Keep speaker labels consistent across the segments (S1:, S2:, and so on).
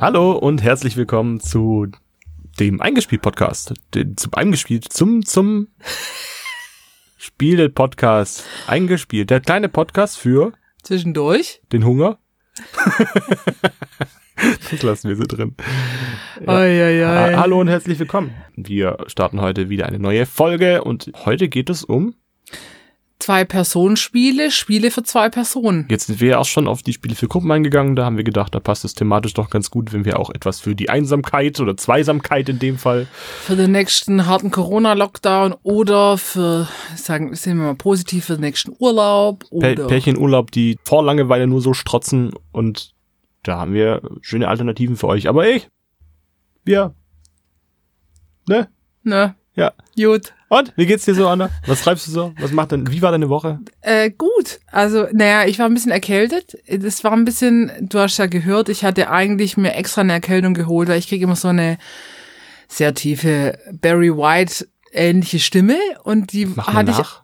S1: Hallo und herzlich willkommen zu dem Eingespielt-Podcast. Zum Eingespielt, zum, zum Spiele-Podcast. Eingespielt. Der kleine Podcast für
S2: Zwischendurch.
S1: den Hunger. das lassen wir so drin. Ja.
S2: Oi, oi, oi.
S1: Ha- Hallo und herzlich willkommen. Wir starten heute wieder eine neue Folge und heute geht es um,
S2: Zwei-Personen-Spiele, Spiele für zwei Personen.
S1: jetzt sind wir ja auch schon auf die Spiele für Gruppen eingegangen, da haben wir gedacht, da passt es thematisch doch ganz gut, wenn wir auch etwas für die Einsamkeit oder Zweisamkeit in dem Fall
S2: Für den nächsten harten Corona-Lockdown oder für, sagen, sehen wir mal positiv, für den nächsten Urlaub
S1: Pär
S2: oder
S1: Pärchenurlaub, die vor Langeweile nur so strotzen und da haben wir schöne Alternativen für euch. Aber ich, wir, ne?
S2: ne,
S1: Ja.
S2: gut.
S1: Und, wie geht's dir so, Anna? Was treibst du so? Was macht denn, wie war deine Woche?
S2: Äh, gut. Also, naja, ich war ein bisschen erkältet. Das war ein bisschen, du hast ja gehört, ich hatte eigentlich mir extra eine Erkältung geholt, weil ich kriege immer so eine sehr tiefe Barry White ähnliche Stimme und die
S1: Mach
S2: hatte ich
S1: nach.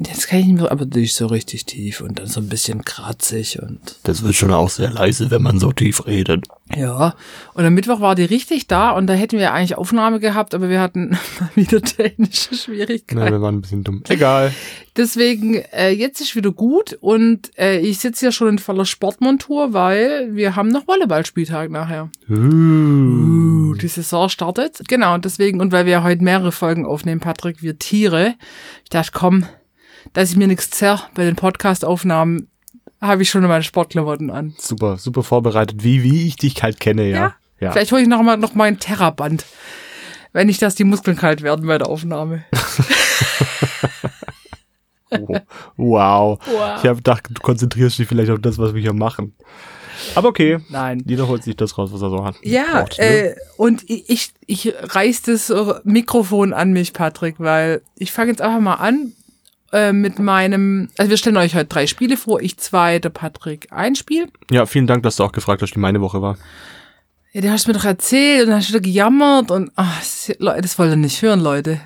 S2: Jetzt kann ich nicht mehr, aber ist so richtig tief und dann so ein bisschen kratzig und
S1: Das wird schon auch sehr leise, wenn man so tief redet.
S2: ja. Und am Mittwoch war die richtig da und da hätten wir eigentlich Aufnahme gehabt, aber wir hatten mal wieder technische Schwierigkeiten.
S1: Nein, wir waren ein bisschen dumm. Egal.
S2: Deswegen, äh, jetzt ist wieder gut und äh, ich sitze ja schon in voller Sportmontur, weil wir haben noch Volleyballspieltag nachher.
S1: Uh.
S2: Die Saison startet. Genau, und deswegen, und weil wir heute mehrere Folgen aufnehmen, Patrick, wir Tiere. Ich dachte, komm, dass ich mir nichts zerr bei den Podcast-Aufnahmen, habe ich schon meine Sportklamotten an.
S1: Super, super vorbereitet, wie, wie ich dich halt kenne, ja. Ja.
S2: Vielleicht hole ich noch mal noch mal ein Terraband, wenn nicht, dass die Muskeln kalt werden bei der Aufnahme.
S1: Oh, wow.
S2: Wow.
S1: Ich habe gedacht, du konzentrierst dich vielleicht auf das, was wir hier machen. Aber okay.
S2: Nein.
S1: Jeder holt sich das raus, was er so hat.
S2: Ja,
S1: Braucht, ne?
S2: äh, und ich, ich, reiß das Mikrofon an mich, Patrick, weil ich fange jetzt einfach mal an äh, mit meinem, also wir stellen euch heute drei Spiele vor, ich zwei, der Patrick ein Spiel.
S1: Ja, vielen Dank, dass du auch gefragt hast, wie meine Woche war.
S2: Ja, du hast mir doch erzählt und dann hast du wieder gejammert und ach, das- Leute, das wollt ihr nicht hören, Leute.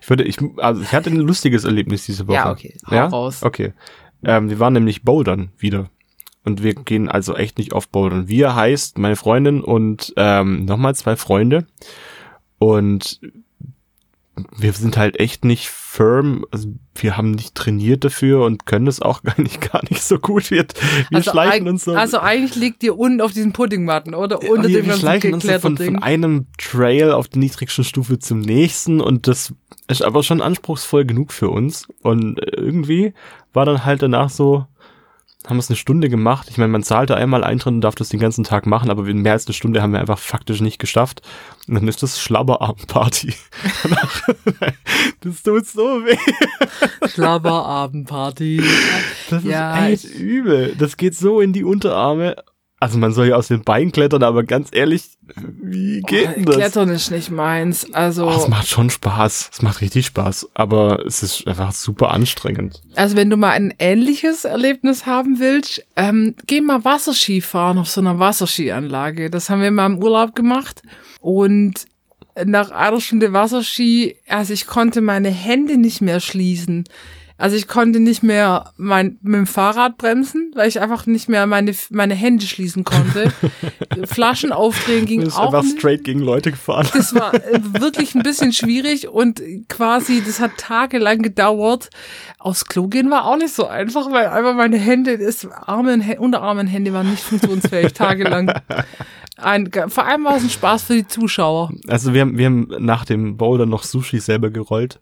S1: Ich würde, ich, also ich hatte ein lustiges Erlebnis diese Woche.
S2: Ja, okay, hau
S1: Ja,
S2: raus.
S1: Okay. Ähm, wir waren nämlich bouldern wieder. Und wir gehen also echt nicht oft bouldern. Wir heißt meine Freundin und ähm, nochmal zwei Freunde. Und wir sind halt echt nicht firm. Also wir haben nicht trainiert dafür und können es auch gar nicht, gar nicht so gut. Wir, wir
S2: also,
S1: schleichen uns so.
S2: also eigentlich liegt ihr unten auf diesen Puddingmatten, oder? Unter
S1: wir,
S2: dem
S1: wir schleichen uns so von, von einem Trail auf die niedrigste Stufe zum nächsten und das ist aber schon anspruchsvoll genug für uns. Und irgendwie war dann halt danach so, haben wir es eine Stunde gemacht. Ich meine, man zahlte einmal Eintritt und darf das den ganzen Tag machen, aber mehr als eine Stunde haben wir einfach faktisch nicht geschafft. Und dann ist das Schlabberabendparty. Das tut so weh.
S2: Schlabberabendparty.
S1: Das
S2: Ja,
S1: ist echt übel. Das geht so in die Unterarme. Also man soll ja aus den Beinen klettern, aber ganz ehrlich, wie geht denn das?
S2: Klettern ist nicht meins. Also,
S1: Oh, es macht schon Spaß. Es macht richtig Spaß. Aber es ist einfach super anstrengend.
S2: also wenn du mal ein ähnliches Erlebnis haben willst, ähm, geh mal Wasserski fahren auf so einer Wasserskianlage. Das haben wir mal im Urlaub gemacht. Und nach einer Stunde Wasserski, also ich konnte meine Hände nicht mehr schließen. Also ich konnte nicht mehr mein, mit dem Fahrrad bremsen, weil ich einfach nicht mehr meine, meine Hände schließen konnte. Flaschen aufdrehen ging
S1: Du bist
S2: auch
S1: einfach
S2: nicht.
S1: straight gegen Leute gefahren.
S2: Das war äh, wirklich ein bisschen schwierig und quasi, das hat tagelang gedauert. Aufs Klo gehen war auch nicht so einfach, weil einfach meine Hände, das Arme und Unterarme und Hände waren nicht funktionsfähig, tagelang. Ein, vor allem war es ein Spaß für die Zuschauer.
S1: Also wir haben, wir haben nach dem Boulder noch Sushi selber gerollt.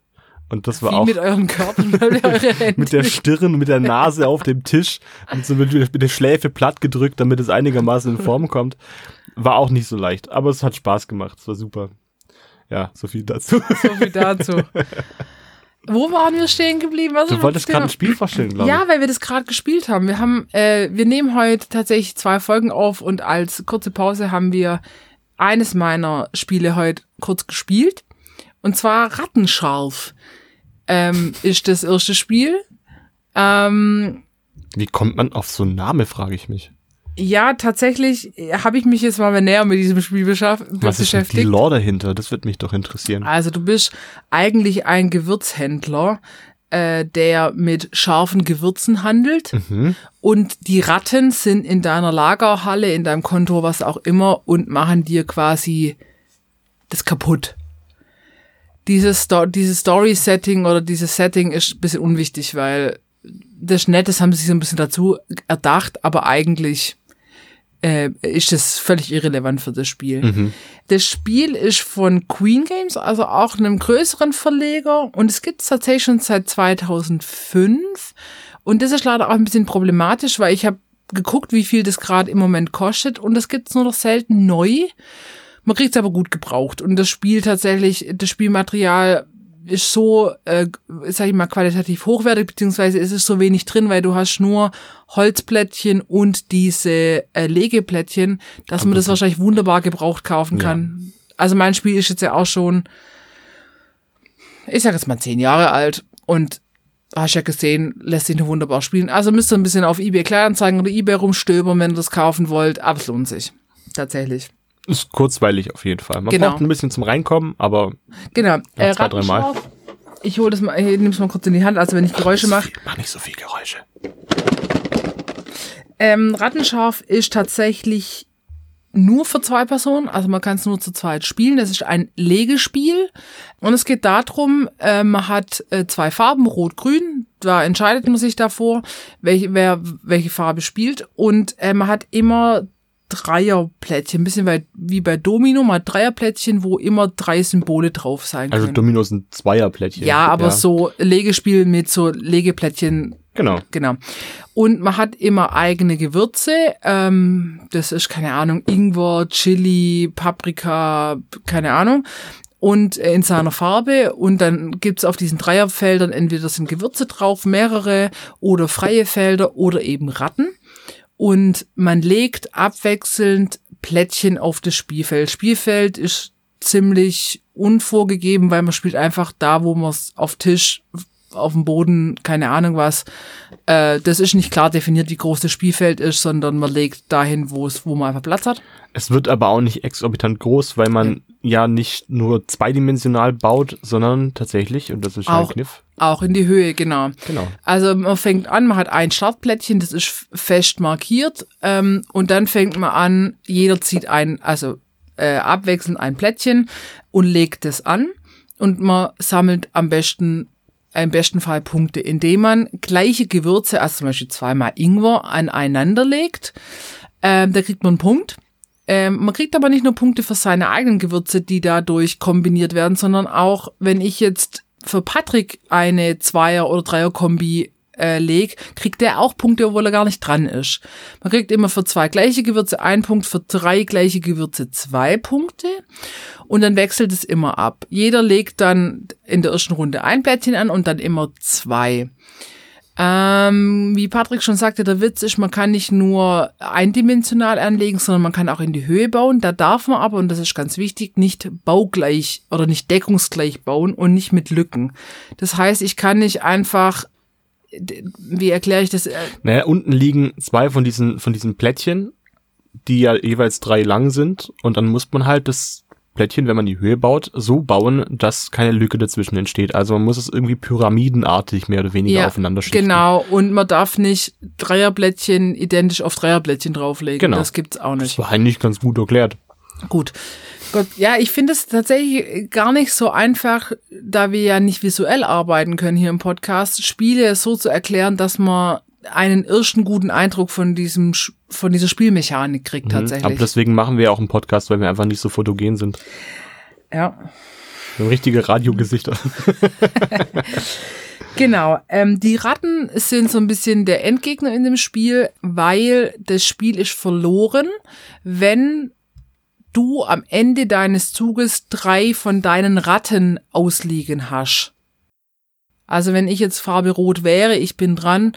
S1: Und das war
S2: Wie
S1: auch
S2: mit euren Körpern, weil ihr eure Hände
S1: mit der Stirn und mit der Nase auf dem Tisch und so mit, mit der Schläfe platt gedrückt, damit es einigermaßen in Form kommt. War auch nicht so leicht, aber es hat Spaß gemacht. Es war super. Ja, so viel dazu.
S2: so viel dazu. Wo waren wir stehen geblieben? Was
S1: Du wolltest gerade ein Spiel vorstellen, glaube
S2: Ja, weil wir das gerade gespielt haben. Wir haben, äh, wir nehmen heute tatsächlich zwei Folgen auf und als kurze Pause haben wir eines meiner Spiele heute kurz gespielt. Und zwar Rattenscharf ähm, ist das erste Spiel. Ähm.
S1: Wie kommt man auf so einen Namen, frage ich mich.
S2: ja, tatsächlich habe ich mich jetzt mal näher mit diesem Spiel beschaff-
S1: Was ist denn die
S2: beschäftigt.
S1: Lore dahinter? Das wird mich doch interessieren.
S2: Also du bist eigentlich ein Gewürzhändler äh, der mit scharfen Gewürzen handelt.
S1: Mhm.
S2: Und die Ratten sind in deiner Lagerhalle, in deinem Konto, was auch immer, und machen dir quasi das kaputt. Dieses, Sto dieses Story-Setting oder dieses Setting ist ein bisschen unwichtig, weil das ist nett, das haben sie sich so ein bisschen dazu erdacht, aber eigentlich äh, ist das völlig irrelevant für das Spiel.
S1: Mhm.
S2: Das Spiel ist von Queen Games, also auch einem größeren Verleger und es gibt es tatsächlich schon seit 2005 und das ist leider auch ein bisschen problematisch, weil ich habe geguckt, wie viel das gerade im Moment kostet und das gibt es nur noch selten neu. Man kriegt es aber gut gebraucht und das Spiel tatsächlich, das Spielmaterial ist so, äh, sag ich mal, qualitativ hochwertig, beziehungsweise ist es so wenig drin, weil du hast nur Holzplättchen und diese äh, Legeplättchen, dass man das wahrscheinlich wunderbar gebraucht kaufen kann. Also mein Spiel ist jetzt ja auch schon, ich sag jetzt mal zehn Jahre alt und hast ja gesehen, lässt sich nur wunderbar spielen. Also müsst ihr ein bisschen auf eBay Kleinanzeigen oder eBay rumstöbern, wenn ihr das kaufen wollt, aber es lohnt sich. Tatsächlich.
S1: Ist kurzweilig auf jeden Fall. Man
S2: Genau.
S1: braucht ein bisschen zum Reinkommen, aber
S2: Genau. Äh,
S1: zwei, dreimal.
S2: Ich hole das mal, ich nehme es mal kurz in die Hand, also wenn ich Geräusche mache.
S1: mach nicht so viel Geräusche.
S2: Ähm, Rattenscharf ist tatsächlich nur für zwei Personen, also man kann es nur zu zweit spielen. Das ist ein Legespiel und es geht darum, äh, man hat äh, zwei Farben, Rot-Grün. Da entscheidet man sich davor, welche, wer welche Farbe spielt und äh, man hat immer Dreierplättchen, ein bisschen wie bei Domino, man hat Dreierplättchen, wo immer drei Symbole drauf sein
S1: Also
S2: können.
S1: Domino sind Zweierplättchen.
S2: ja, aber so Legespiel mit so Legeplättchen
S1: Genau.
S2: Genau. Und man hat immer eigene Gewürze. Ähm, das ist, keine Ahnung, Ingwer, Chili, Paprika, keine Ahnung. Und äh, in seiner Farbe. Und dann gibt's auf diesen Dreierfeldern entweder sind Gewürze drauf, mehrere, oder freie Felder oder eben Ratten. Und man legt abwechselnd Plättchen auf das Spielfeld. Spielfeld ist ziemlich unvorgegeben, weil man spielt einfach da, wo man es auf Tisch, auf dem Boden, keine Ahnung was. Äh, das ist nicht klar definiert, wie groß das Spielfeld ist, sondern man legt dahin, wo es, wo man einfach Platz hat.
S1: Es wird aber auch nicht exorbitant groß, weil man ja nicht nur zweidimensional baut, sondern tatsächlich, und das ist ein
S2: Auch-
S1: Kniff.
S2: Auch in die Höhe, genau.
S1: Genau.
S2: Also man fängt an, man hat ein Startplättchen, das ist fest markiert, ähm, und dann fängt man an, jeder zieht ein, also äh, abwechselnd ein Plättchen und legt es an und man sammelt am besten im besten Fall Punkte, indem man gleiche Gewürze, also zum Beispiel zweimal Ingwer, aneinander legt. Ähm, da kriegt man einen Punkt. Ähm, man kriegt aber nicht nur Punkte für seine eigenen Gewürze, die dadurch kombiniert werden, sondern auch, wenn ich jetzt für Patrick eine Zweier- oder Dreier-Kombi äh, leg, kriegt der auch Punkte, obwohl er gar nicht dran ist. Man kriegt immer für zwei gleiche Gewürze einen Punkt, für drei gleiche Gewürze zwei Punkte und dann wechselt es immer ab. Jeder legt dann in der ersten Runde ein Plättchen an und dann immer zwei. Ähm, wie Patrick schon sagte, der Witz ist, man kann nicht nur eindimensional anlegen, sondern man kann auch in die Höhe bauen. Da darf man aber, und das ist ganz wichtig, nicht baugleich oder nicht deckungsgleich bauen und nicht mit Lücken. Das heißt, ich kann nicht einfach, wie erkläre ich das? Äh,
S1: Naja, unten liegen zwei von diesen, von diesen Plättchen, die ja jeweils drei lang sind. Und dann muss man halt das Plättchen, wenn man die Höhe baut, so bauen, dass keine Lücke dazwischen entsteht. Also man muss es irgendwie pyramidenartig mehr oder weniger aufeinander schichten.
S2: Genau, und man darf nicht Dreierblättchen identisch auf Dreierblättchen drauflegen.
S1: Genau.
S2: Das gibt's auch nicht.
S1: Das war eigentlich ganz gut erklärt.
S2: Gut. Gott, ja, ich finde es tatsächlich gar nicht so einfach, da wir ja nicht visuell arbeiten können hier im Podcast, Spiele so zu erklären, dass man einen ersten guten Eindruck von diesem von dieser Spielmechanik kriegt
S1: Mhm. Aber
S2: tatsächlich.
S1: deswegen machen wir auch einen Podcast, weil wir einfach nicht so fotogen sind.
S2: ja.
S1: Richtige Radiogesichter.
S2: Genau. Ähm, die Ratten sind so ein bisschen der Endgegner in dem Spiel, weil das Spiel ist verloren, wenn du am Ende deines Zuges drei von deinen Ratten ausliegen hast. Also wenn ich jetzt Farbe Rot wäre, ich bin dran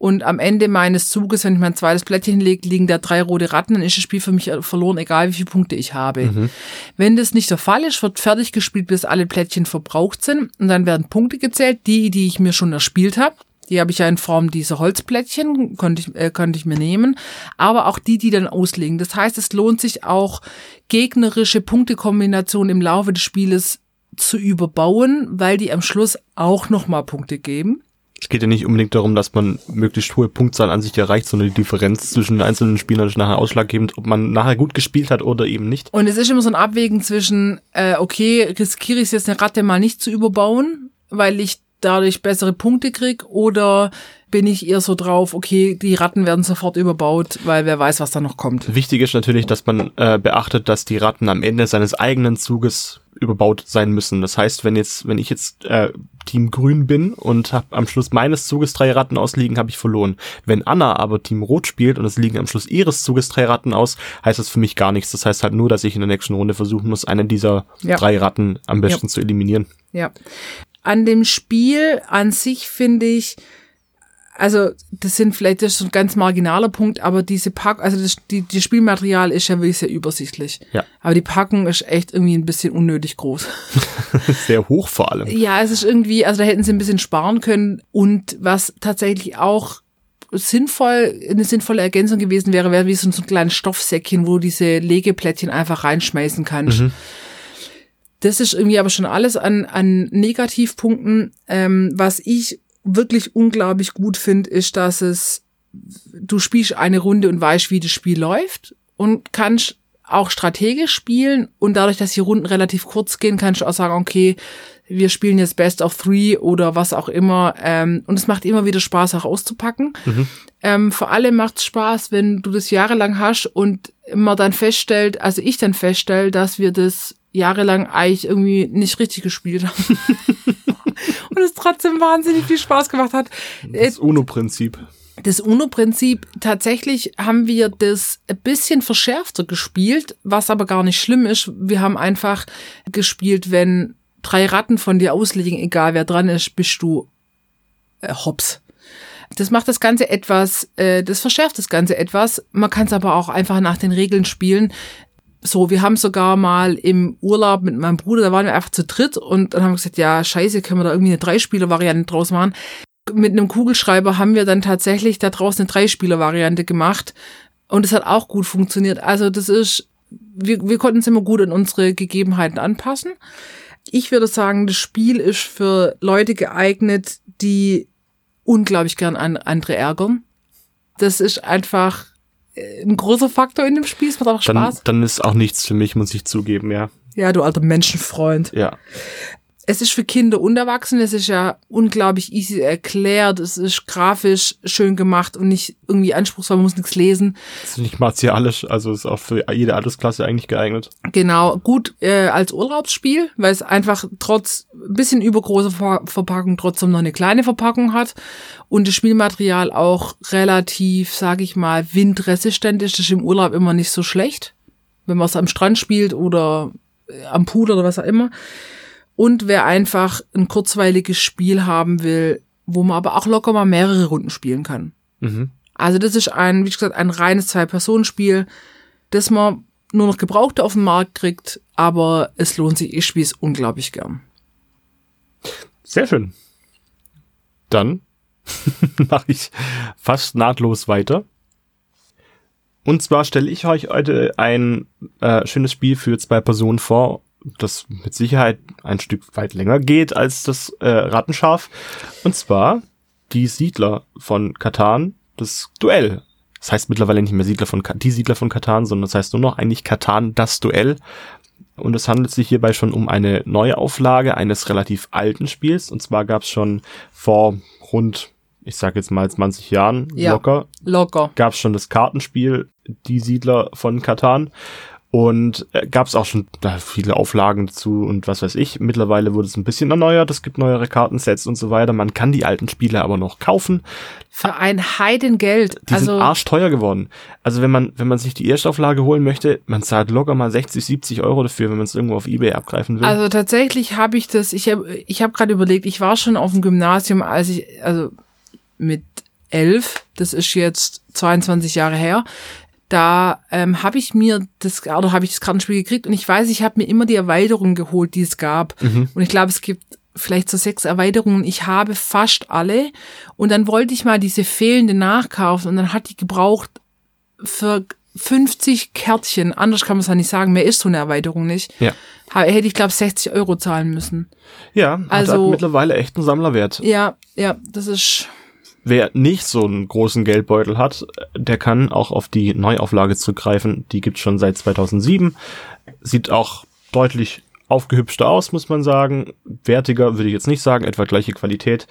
S2: und am Ende meines Zuges, wenn ich mein zweites Plättchen lege, liegen da drei rote Ratten, dann ist das Spiel für mich verloren, egal wie viele Punkte ich habe. Wenn das nicht der Fall ist, wird fertig gespielt, bis alle Plättchen verbraucht sind und dann werden Punkte gezählt, die, die ich mir schon erspielt habe. Die habe ich ja in Form dieser Holzplättchen, konnte ich, äh, konnte ich mir nehmen. Aber auch die, die dann auslegen. Das heißt, es lohnt sich auch, gegnerische Punktekombinationen im Laufe des Spieles zu überbauen, weil die am Schluss auch nochmal Punkte geben.
S1: Es geht ja nicht unbedingt darum, dass man möglichst hohe Punktzahl an sich erreicht, sondern die Differenz zwischen den einzelnen Spielern ist nachher ausschlaggebend, ob man nachher gut gespielt hat oder eben nicht.
S2: Und es ist immer so ein Abwägen zwischen, äh, okay, riskiere ich jetzt eine Ratte mal nicht zu überbauen, weil ich dadurch bessere Punkte krieg, oder bin ich eher so drauf, okay, die Ratten werden sofort überbaut, weil wer weiß, was da noch kommt.
S1: Wichtig ist natürlich, dass man äh, beachtet, dass die Ratten am Ende seines eigenen Zuges überbaut sein müssen. Das heißt, wenn jetzt, wenn ich jetzt äh, Team Grün bin und habe am Schluss meines Zuges drei Ratten ausliegen, habe ich verloren. Wenn Anna aber Team Rot spielt und es liegen am Schluss ihres Zuges drei Ratten aus, heißt das für mich gar nichts. Das heißt halt nur, dass ich in der nächsten Runde versuchen muss, einen dieser
S2: Ja.
S1: drei Ratten am besten
S2: Ja.
S1: zu eliminieren.
S2: Ja. An dem Spiel an sich finde ich, also das sind vielleicht das ist ein ganz marginaler Punkt, aber diese Pack, also das, die, die Spielmaterial ist ja wirklich sehr übersichtlich.
S1: Ja.
S2: Aber die Packung ist echt irgendwie ein bisschen unnötig groß.
S1: Sehr hoch vor allem.
S2: Ja, es ist irgendwie, also da hätten sie ein bisschen sparen können und was tatsächlich auch sinnvoll, eine sinnvolle Ergänzung gewesen wäre, wäre wie so ein, so ein kleines Stoffsäckchen, wo du diese Legeplättchen einfach reinschmeißen kannst. Das ist irgendwie aber schon alles an, an Negativpunkten. Ähm, was ich wirklich unglaublich gut finde, ist, dass es, du spielst eine Runde und weißt, wie das Spiel läuft und kannst auch strategisch spielen und dadurch, dass die Runden relativ kurz gehen, kannst du auch sagen, okay, wir spielen jetzt Best of Three oder was auch immer. Ähm, und es macht immer wieder Spaß, auch auszupacken. Ähm, vor allem macht es Spaß, wenn du das jahrelang hast und man dann feststellt, also ich dann feststelle, dass wir das jahrelang eigentlich irgendwie nicht richtig gespielt haben. und es trotzdem wahnsinnig viel Spaß gemacht hat. Äh,
S1: Das UNO-Prinzip.
S2: das UNO-Prinzip, tatsächlich haben wir das ein bisschen verschärfter gespielt, was aber gar nicht schlimm ist. Wir haben einfach gespielt, wenn drei Ratten von dir ausliegen, egal wer dran ist, bist du äh, hops. Das macht das Ganze etwas, äh, das verschärft das Ganze etwas. Man kann es aber auch einfach nach den Regeln spielen. So, wir haben sogar mal im Urlaub mit meinem Bruder, da waren wir einfach zu dritt und dann haben wir gesagt, ja, scheiße, können wir da irgendwie eine Dreispieler-Variante draus machen mit einem Kugelschreiber haben wir dann tatsächlich da draußen eine Dreispieler-Variante gemacht. Und es hat auch gut funktioniert. Also das ist, wir, wir konnten es immer gut an unsere Gegebenheiten anpassen. Ich würde sagen, das Spiel ist für Leute geeignet, die unglaublich gern an andere ärgern. Das ist einfach ein großer Faktor in dem Spiel. Es macht auch
S1: Dann,
S2: Spaß.
S1: dann ist auch nichts für mich, muss ich zugeben, ja.
S2: Ja, du alter Menschenfreund.
S1: Ja.
S2: Es ist für Kinder und Erwachsene, es ist ja unglaublich easy erklärt, es ist grafisch schön gemacht und nicht irgendwie anspruchsvoll, man muss nichts lesen.
S1: Das ist nicht martialisch, also ist auch für jede Altersklasse eigentlich geeignet.
S2: Genau, gut äh, als Urlaubsspiel, weil es einfach trotz ein bisschen übergroßer Ver Verpackung trotzdem noch eine kleine Verpackung hat und das Spielmaterial auch relativ, sag ich mal, windresistent ist. Das ist im Urlaub immer nicht so schlecht, wenn man es am Strand spielt oder äh, am Pool oder was auch immer. Und wer einfach ein kurzweiliges Spiel haben will, wo man aber auch locker mal mehrere Runden spielen kann.
S1: Mhm.
S2: Also das ist ein, wie gesagt, ein reines Zwei-Personen-Spiel, das man nur noch Gebrauchte auf den Markt kriegt, aber es lohnt sich, ich spiele es unglaublich gern.
S1: Sehr schön. Dann mache ich fast nahtlos weiter. Und zwar stelle ich euch heute ein äh, schönes Spiel für zwei Personen vor, das mit Sicherheit ein Stück weit länger geht als das äh, Rattenschaf. Und zwar die Siedler von Katan, das Duell. Das heißt mittlerweile nicht mehr Siedler von Ka- die Siedler von Katan, sondern das heißt nur noch eigentlich Katan, das Duell. Und es handelt sich hierbei schon um eine Neuauflage eines relativ alten Spiels. Und zwar gab es schon vor rund, ich sage jetzt mal 20 Jahren
S2: Ja.
S1: locker,
S2: Locker.
S1: gab es schon das Kartenspiel Die Siedler von Katan. Und äh, gab es auch schon da viele Auflagen dazu und was weiß ich. Mittlerweile wurde es ein bisschen erneuert, es gibt neuere Kartensets und so weiter. Man kann die alten Spiele aber noch kaufen.
S2: Für ein Heidengeld.
S1: Die
S2: also
S1: sind arschteuer geworden. Also wenn man, wenn man sich die Erstauflage holen möchte, man zahlt locker mal 60, 70 Euro dafür, wenn man es irgendwo auf Ebay abgreifen will.
S2: Also tatsächlich habe ich das, ich habe ich hab gerade überlegt, ich war schon auf dem Gymnasium, als ich, also mit elf, das ist jetzt 22 Jahre her, da ähm, habe ich mir das, oder habe ich das Kartenspiel gekriegt und ich weiß, ich habe mir immer die Erweiterungen geholt, die es gab. Und ich glaube, es gibt vielleicht so sechs Erweiterungen. Ich habe fast alle. Und dann wollte ich mal diese fehlende nachkaufen und dann hat die gebraucht für 50 Kärtchen, anders kann man es ja nicht sagen, mehr ist so eine Erweiterung nicht,
S1: Ja.
S2: hätte ich glaube 60 Euro zahlen müssen.
S1: Ja,
S2: Also-
S1: hat mittlerweile echt einen Sammlerwert.
S2: Ja, ja, das ist,
S1: Wer nicht so einen großen Geldbeutel hat, der kann auch auf die Neuauflage zurückgreifen. Die gibt's schon seit 2007. Sieht auch deutlich aufgehübschter aus, muss man sagen. Wertiger würde ich jetzt nicht sagen, etwa gleiche Qualität.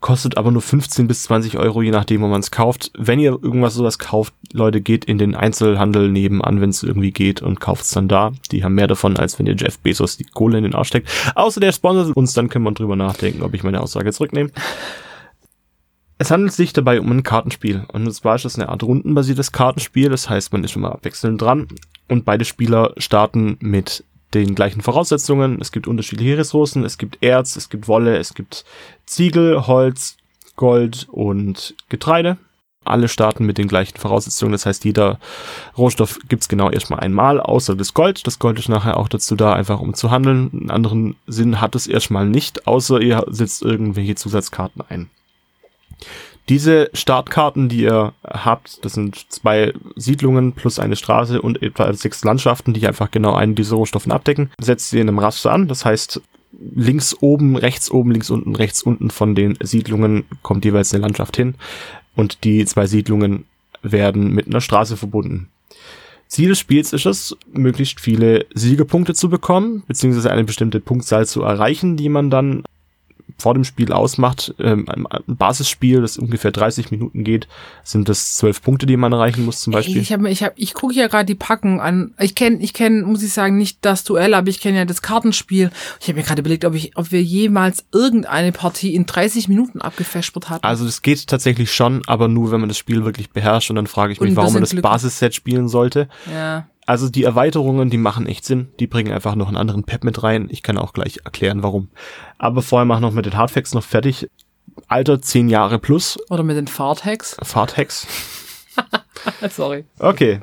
S1: Kostet aber nur 15 bis 20 Euro, je nachdem, wo man es kauft. Wenn ihr irgendwas sowas kauft, Leute, geht in den Einzelhandel nebenan, wenn es irgendwie geht und kauft's dann da. Die haben mehr davon, als wenn ihr Jeff Bezos die Kohle in den Arsch steckt. Außer der sponsert uns, dann können wir drüber nachdenken, ob ich meine Aussage zurücknehme. Es handelt sich dabei um ein Kartenspiel. Und zwar ist es eine Art rundenbasiertes Kartenspiel. Das heißt, man ist immer abwechselnd dran. Und beide Spieler starten mit den gleichen Voraussetzungen. Es gibt unterschiedliche Ressourcen. Es gibt Erz, es gibt Wolle, es gibt Ziegel, Holz, Gold und Getreide. Alle starten mit den gleichen Voraussetzungen. Das heißt, jeder Rohstoff gibt's genau erstmal einmal, außer das Gold. Das Gold ist nachher auch dazu da, einfach um zu handeln. Einen anderen Sinn hat es erstmal nicht, außer ihr setzt irgendwelche Zusatzkarten ein. Diese Startkarten, die ihr habt, das sind zwei Siedlungen plus eine Straße und etwa sechs Landschaften, die einfach genau einen dieser Rohstoffen abdecken. Setzt ihr in einem Raster an, das heißt, links oben, rechts oben, links unten, rechts unten von den Siedlungen kommt jeweils eine Landschaft hin und die zwei Siedlungen werden mit einer Straße verbunden. Ziel des Spiels ist es, möglichst viele Siegepunkte zu bekommen, beziehungsweise eine bestimmte Punktzahl zu erreichen, die man dann vor dem Spiel ausmacht. Ähm, ein Basisspiel, das ungefähr 30 Minuten geht, sind das zwölf Punkte, die man erreichen muss zum Beispiel.
S2: Ey, ich habe, ich hab, ich gucke ja gerade die Packung an. Ich kenne, ich kenne, muss ich sagen, nicht das Duell, aber ich kenne ja das Kartenspiel. Ich habe mir gerade überlegt, ob ich, ob wir jemals irgendeine Partie in 30 Minuten abgefespert hatten.
S1: Also das geht tatsächlich schon, aber nur, wenn man das Spiel wirklich beherrscht. Und dann frage ich mich, warum man
S2: das
S1: das
S2: Glück-
S1: Basisset spielen sollte.
S2: ja.
S1: Also die Erweiterungen, die machen echt Sinn. Die bringen einfach noch einen anderen Pep mit rein. Ich kann auch gleich erklären, warum. Aber vorher mach noch mit den Hardfacts noch fertig. Alter 10 Jahre plus.
S2: Oder mit den Fahrthacks.
S1: Fahrthacks.
S2: Sorry.
S1: Okay.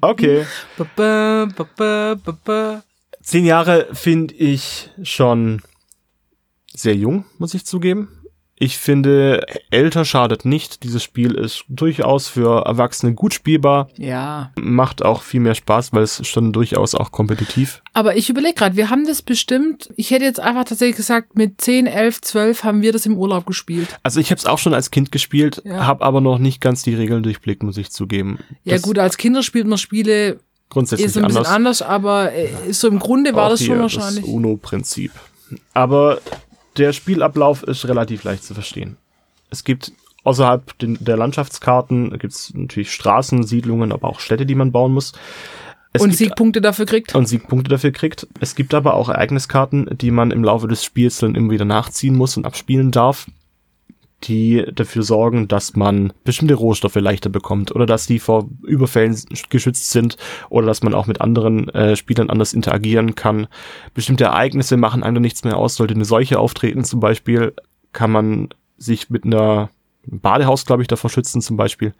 S1: Okay. Zehn Jahre finde ich schon sehr jung, muss ich zugeben. Ich finde, älter schadet nicht. Dieses Spiel ist durchaus für Erwachsene gut spielbar.
S2: Ja.
S1: Macht auch viel mehr Spaß, weil es schon durchaus auch kompetitiv.
S2: Aber ich überlege gerade, wir haben das bestimmt, ich hätte jetzt einfach tatsächlich gesagt, mit 10, 11, 12 haben wir das im Urlaub gespielt.
S1: Also ich habe es auch schon als Kind gespielt,
S2: Ja.
S1: habe aber noch nicht ganz die Regeln durchblickt, muss ich zugeben.
S2: Ja
S1: Das
S2: gut, als Kinder spielt man Spiele,
S1: grundsätzlich
S2: ist ein bisschen
S1: anders.
S2: anders, aber äh, ist so im Grunde war
S1: Auch
S2: das schon wahrscheinlich.
S1: Das UNO-Prinzip. Aber der Spielablauf ist relativ leicht zu verstehen. Es gibt außerhalb den, der Landschaftskarten gibt es natürlich Straßen, Siedlungen, aber auch Städte, die man bauen muss. Es
S2: und
S1: gibt,
S2: Siegpunkte dafür kriegt.
S1: und Siegpunkte dafür kriegt. Es gibt aber auch Ereigniskarten, die man im Laufe des Spiels dann immer wieder nachziehen muss und abspielen darf, die dafür sorgen, dass man bestimmte Rohstoffe leichter bekommt oder dass die vor Überfällen geschützt sind oder dass man auch mit anderen äh, Spielern anders interagieren kann. Bestimmte Ereignisse machen einem nichts mehr aus. Sollte eine Seuche auftreten zum Beispiel, kann man sich mit einer Badehaus, glaube ich, davor schützen zum Beispiel.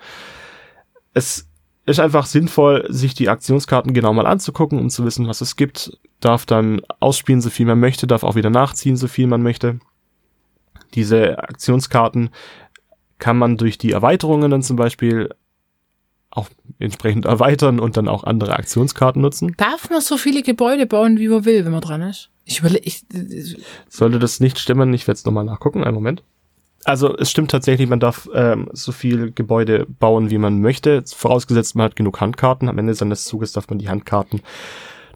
S1: Es ist einfach sinnvoll, sich die Aktionskarten genau mal anzugucken, um zu wissen, was es gibt. Darf dann ausspielen, so viel man möchte, darf auch wieder nachziehen, so viel man möchte. Diese Aktionskarten kann man durch die Erweiterungen dann zum Beispiel auch entsprechend erweitern und dann auch andere Aktionskarten nutzen.
S2: Darf man so viele Gebäude bauen, wie man will, wenn man dran ist? Ich überlege, ich,
S1: Sollte das nicht stimmen, ich werde es nochmal nachgucken, einen Moment. Also es stimmt tatsächlich, man darf ähm, so viel Gebäude bauen, wie man möchte, vorausgesetzt man hat genug Handkarten. Am Ende seines Zuges darf man die Handkarten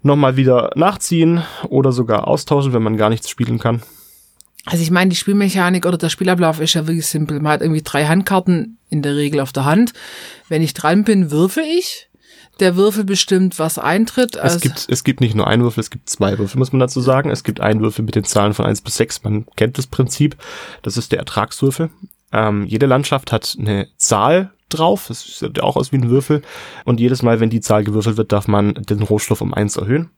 S1: nochmal wieder nachziehen oder sogar austauschen, wenn man gar nichts spielen kann.
S2: Also ich meine, die Spielmechanik oder der Spielablauf ist ja wirklich simpel. Man hat irgendwie drei Handkarten in der Regel auf der Hand. Wenn ich dran bin, würfel ich. Der Würfel bestimmt, was eintritt. Also,
S1: Es gibt, es gibt nicht nur einen Würfel, es gibt zwei Würfel, muss man dazu sagen. Es gibt einen Würfel mit den Zahlen von eins bis sechs. Man kennt das Prinzip. Das ist der Ertragswürfel. Ähm, jede Landschaft hat eine Zahl drauf. Das sieht auch aus wie ein Würfel. Und jedes Mal, wenn die Zahl gewürfelt wird, darf man den Rohstoff um eins erhöhen.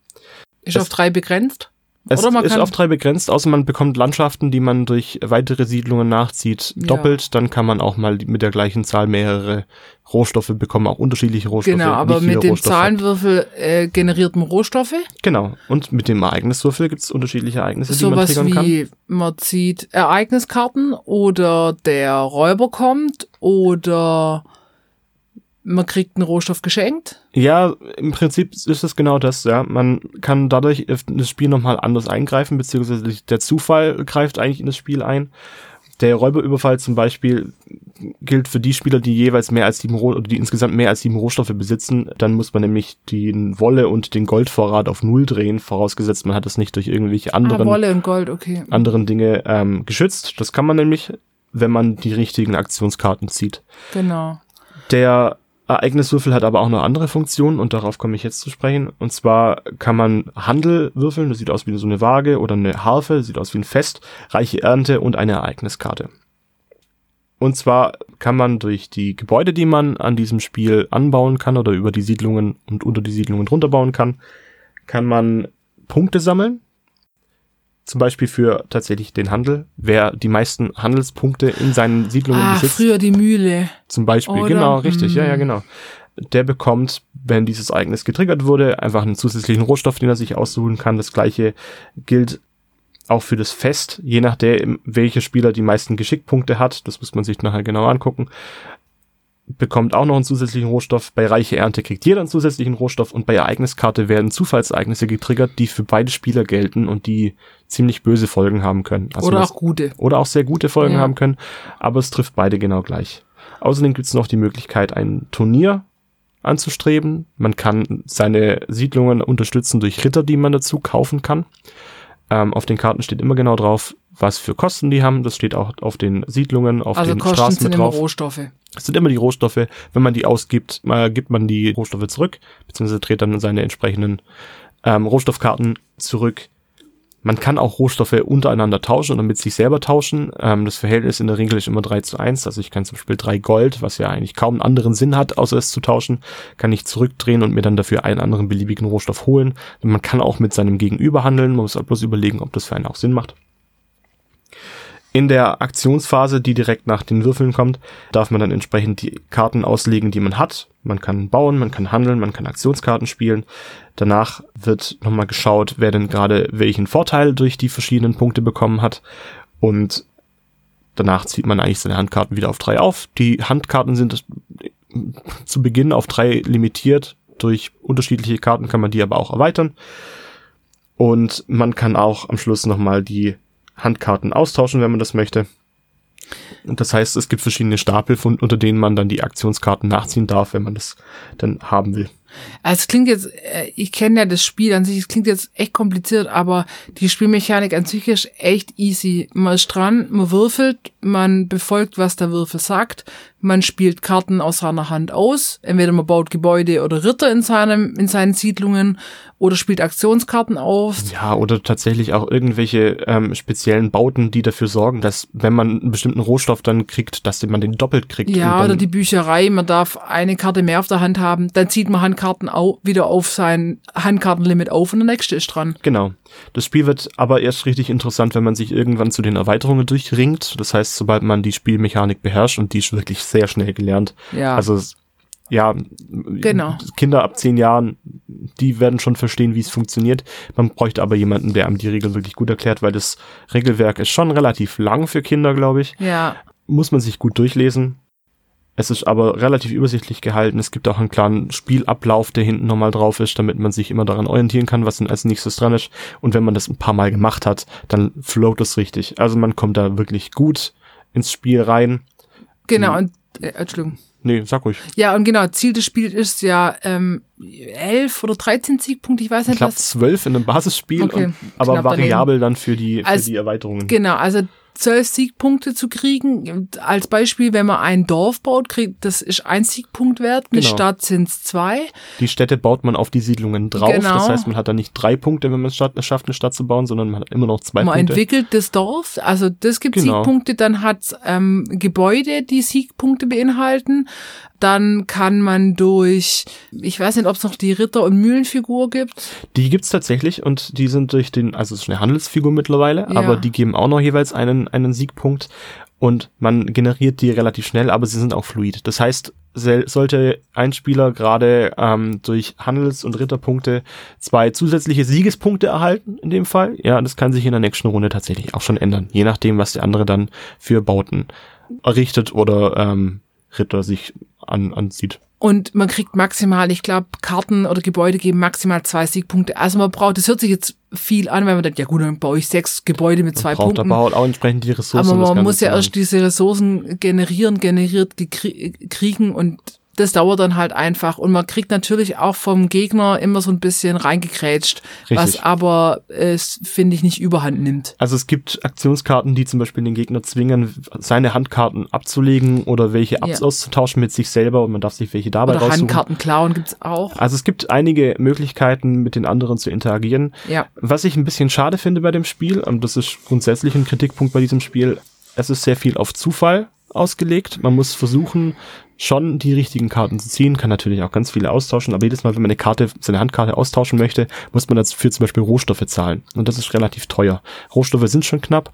S2: ist
S1: es-
S2: auf drei begrenzt.
S1: Es
S2: Oder man
S1: ist auf drei begrenzt, außer man bekommt Landschaften, die man durch weitere Siedlungen nachzieht,
S2: Ja.
S1: doppelt. Dann kann man auch mal mit der gleichen Zahl mehrere Rohstoffe bekommen, auch unterschiedliche Rohstoffe.
S2: Genau, aber mit dem
S1: Rohstoff hat-
S2: Zahlenwürfel äh, generiert man Rohstoffe.
S1: Genau. Und mit dem Ereigniswürfel gibt es unterschiedliche Ereignisse, die man triggern kann.
S2: wie man zieht Ereigniskarten oder der Räuber kommt oder man kriegt einen Rohstoff geschenkt.
S1: Ja, im Prinzip ist es genau das, ja. Man kann dadurch in das Spiel nochmal anders eingreifen, beziehungsweise der Zufall greift eigentlich in das Spiel ein. Der Räuberüberfall zum Beispiel gilt für die Spieler, die jeweils mehr als sieben Roh oder die insgesamt mehr als sieben Rohstoffe besitzen. Dann muss man nämlich den Wolle und den Goldvorrat auf Null drehen, vorausgesetzt man hat es nicht durch irgendwelche anderen,
S2: ah, Wolle und Gold, okay.
S1: anderen Dinge ähm, geschützt. Das kann man nämlich, wenn man die richtigen Aktionskarten zieht.
S2: Genau.
S1: Der Ereigniswürfel hat aber auch noch andere Funktionen und darauf komme ich jetzt zu sprechen. Und zwar kann man Handel würfeln, das sieht aus wie so eine Waage oder eine Harfe, sieht aus wie ein Fest, reiche Ernte und eine Ereigniskarte. Und zwar kann man durch die Gebäude, die man an diesem Spiel anbauen kann oder über die Siedlungen und unter die Siedlungen drunter bauen kann, kann man Punkte sammeln zum Beispiel für tatsächlich den Handel. Wer die meisten Handelspunkte in seinen Siedlungen
S2: ah,
S1: besitzt.
S2: früher die Mühle.
S1: Zum Beispiel,
S2: Oder?
S1: genau, richtig, ja, ja,
S2: Hm.
S1: genau. Der bekommt, wenn dieses Ereignis getriggert wurde, einfach einen zusätzlichen Rohstoff, den er sich aussuchen kann. Das gleiche gilt auch für das Fest, je nachdem, welcher Spieler die meisten Geschickpunkte hat. Das muss man sich nachher genau angucken bekommt auch noch einen zusätzlichen Rohstoff. Bei reiche Ernte kriegt jeder einen zusätzlichen Rohstoff und bei Ereigniskarte werden Zufallsereignisse getriggert, die für beide Spieler gelten und die ziemlich böse Folgen haben können. Also
S2: Oder auch gute.
S1: oder auch sehr gute Folgen
S2: Ja.
S1: haben können, aber es trifft beide genau gleich. Außerdem gibt es noch die Möglichkeit, ein Turnier anzustreben. Man kann seine Siedlungen unterstützen durch Ritter, die man dazu kaufen kann. Ähm, auf den Karten steht immer genau drauf, was für Kosten die haben. Das steht auch auf den Siedlungen, auf
S2: Also
S1: den
S2: Kosten
S1: Straßen
S2: sind
S1: mit
S2: immer
S1: drauf.
S2: Rohstoffe.
S1: Es sind immer die Rohstoffe. Wenn man die ausgibt, äh, gibt man die Rohstoffe zurück, beziehungsweise dreht dann seine entsprechenden ähm, Rohstoffkarten zurück. Man kann auch Rohstoffe untereinander tauschen oder mit sich selber tauschen. Ähm, das Verhältnis in der Regel ist immer 3 zu 1. Also ich kann zum Beispiel drei Gold, was ja eigentlich kaum einen anderen Sinn hat, außer es zu tauschen, kann ich zurückdrehen und mir dann dafür einen anderen beliebigen Rohstoff holen. Und man kann auch mit seinem Gegenüber handeln. Man muss halt bloß überlegen, ob das für einen auch Sinn macht. In der Aktionsphase, die direkt nach den Würfeln kommt, darf man dann entsprechend die Karten auslegen, die man hat. Man kann bauen, man kann handeln, man kann Aktionskarten spielen. Danach wird nochmal geschaut, wer denn gerade welchen Vorteil durch die verschiedenen Punkte bekommen hat. Und danach zieht man eigentlich seine Handkarten wieder auf drei auf. Die Handkarten sind zu Beginn auf drei limitiert. Durch unterschiedliche Karten kann man die aber auch erweitern. Und man kann auch am Schluss nochmal die Handkarten austauschen, wenn man das möchte. Und das heißt, es gibt verschiedene Stapel, von, unter denen man dann die Aktionskarten nachziehen darf, wenn man das dann haben will.
S2: Also es klingt jetzt, äh, ich kenne ja das Spiel an sich, es klingt jetzt echt kompliziert, aber die Spielmechanik an sich ist echt easy. Man ist dran, man würfelt, man befolgt, was der Würfel sagt, man spielt Karten aus seiner Hand aus. Entweder man baut Gebäude oder Ritter in seinem, in seinen Siedlungen oder spielt Aktionskarten auf.
S1: Ja, oder tatsächlich auch irgendwelche ähm, speziellen Bauten, die dafür sorgen, dass wenn man einen bestimmten Rohstoff dann kriegt, dass man den doppelt kriegt.
S2: Ja, oder die Bücherei, man darf eine Karte mehr auf der Hand haben, dann zieht man Handkarten au wieder auf sein Handkartenlimit auf und der nächste ist dran.
S1: Genau. Das Spiel wird aber erst richtig interessant, wenn man sich irgendwann zu den Erweiterungen durchringt. Das heißt, sobald man die Spielmechanik beherrscht und die ist wirklich sehr schnell gelernt.
S2: Ja.
S1: Also ja,
S2: Genau.
S1: Kinder ab zehn Jahren, die werden schon verstehen, wie es funktioniert. Man bräuchte aber jemanden, der einem die Regeln wirklich gut erklärt, weil das Regelwerk ist schon relativ lang für Kinder, glaube ich.
S2: ja,
S1: Muss man sich gut durchlesen. Es ist aber relativ übersichtlich gehalten. Es gibt auch einen kleinen Spielablauf, der hinten nochmal drauf ist, damit man sich immer daran orientieren kann, was denn als nächstes dran ist. Und wenn man das ein paar Mal gemacht hat, dann float es richtig. Also man kommt da wirklich gut ins Spiel rein.
S2: genau. Und, äh, Entschuldigung.
S1: Nee, sag ruhig.
S2: Ja, und genau, Ziel des Spiels ist ja ähm, 11 oder 13 Siegpunkte, ich weiß
S1: Ich
S2: nicht
S1: glaube
S2: was.
S1: zwölf in einem Basisspiel,
S2: Okay,
S1: und, aber variabel dann für die, für
S2: Als-
S1: die Erweiterungen.
S2: Genau, also 12 Siegpunkte zu kriegen. Als Beispiel, wenn man ein Dorf baut, kriegt, das ist ein Siegpunkt wert. Eine
S1: Genau.
S2: Stadt sind es zwei.
S1: Die Städte baut man auf die Siedlungen drauf.
S2: Genau.
S1: Das heißt, man hat dann nicht drei Punkte, wenn man es schafft, eine Stadt zu bauen, sondern man hat immer noch zwei
S2: man
S1: Punkte.
S2: entwickelt das Dorf, also das gibt
S1: Genau.
S2: Siegpunkte, dann hat ähm, Gebäude, die Siegpunkte beinhalten. Dann kann man durch, ich weiß nicht, ob es noch die Ritter- und Mühlenfigur gibt.
S1: Die gibt's tatsächlich und die sind durch den, also es ist eine Handelsfigur mittlerweile,
S2: Ja.
S1: aber die geben auch noch jeweils einen, einen Siegpunkt und man generiert die relativ schnell, aber sie sind auch fluid. Das heißt, sollte ein Spieler gerade ähm, durch Handels- und Ritterpunkte zwei zusätzliche Siegespunkte erhalten, in dem Fall, ja, das kann sich in der nächsten Runde tatsächlich auch schon ändern, je nachdem, was der andere dann für Bauten errichtet oder ähm, Ritter sich an, anzieht.
S2: Und man kriegt maximal, ich glaube, Karten oder Gebäude geben maximal zwei Siegpunkte. Also man braucht, das hört sich jetzt viel an, wenn man denkt, ja gut, dann baue ich sechs Gebäude mit zwei
S1: man braucht
S2: Punkten.
S1: aber auch entsprechend die Ressourcen.
S2: Aber man muss ja erst diese Ressourcen generieren, generiert kriegen und das dauert dann halt einfach. Und man kriegt natürlich auch vom Gegner immer so ein bisschen reingekrätscht, was
S1: Richtig.
S2: aber es, finde ich, nicht überhand nimmt.
S1: Also es gibt Aktionskarten, die zum Beispiel den Gegner zwingen, seine Handkarten abzulegen oder welche
S2: Ja.
S1: abs auszutauschen mit sich selber und man darf sich welche dabei
S2: Oder
S1: raussuchen.
S2: Handkarten klauen gibt's auch.
S1: Also es gibt einige Möglichkeiten, mit den anderen zu interagieren.
S2: Ja.
S1: Was ich ein bisschen schade finde bei dem Spiel, und das ist grundsätzlich ein Kritikpunkt bei diesem Spiel, es ist sehr viel auf Zufall ausgelegt. Man muss versuchen, schon die richtigen Karten zu ziehen, kann natürlich auch ganz viele austauschen, aber jedes Mal, wenn man eine Karte, seine Handkarte austauschen möchte, muss man dafür zum Beispiel Rohstoffe zahlen. Und das ist relativ teuer. Rohstoffe sind schon knapp.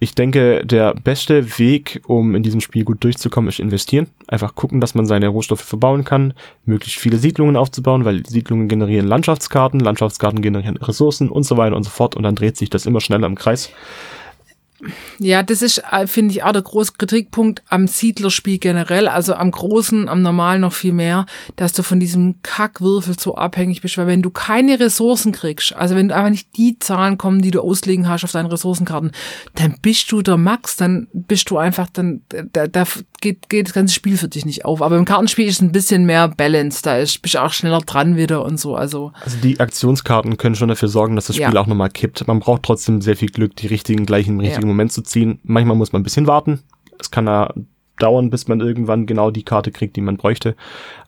S1: Ich denke, der beste Weg, um in diesem Spiel gut durchzukommen, ist investieren. Einfach gucken, dass man seine Rohstoffe verbauen kann, möglichst viele Siedlungen aufzubauen, weil Siedlungen generieren Landschaftskarten, Landschaftskarten generieren Ressourcen und so weiter und so fort und dann dreht sich das immer schneller im Kreis.
S2: Ja, das ist, äh, finde ich, auch der große Kritikpunkt am Siedlerspiel generell, also am großen, am normalen noch viel mehr, dass du von diesem Kackwürfel so abhängig bist, weil wenn du keine Ressourcen kriegst, also wenn du einfach nicht die Zahlen kommen, die du auslegen hast auf deinen Ressourcenkarten, dann bist du der Max, dann bist du einfach, dann, da, da geht, geht das ganze Spiel für dich nicht auf. Aber im Kartenspiel ist es ein bisschen mehr Balance, da ist, bist du auch schneller dran wieder und so, also.
S1: Also die Aktionskarten können schon dafür sorgen, dass das Spiel
S2: Ja.
S1: auch nochmal kippt. Man braucht trotzdem sehr viel Glück, die richtigen gleich im richtigen
S2: Ja.
S1: Moment zu ziehen. Manchmal muss man ein bisschen warten. Es kann da dauern, bis man irgendwann genau die Karte kriegt, die man bräuchte.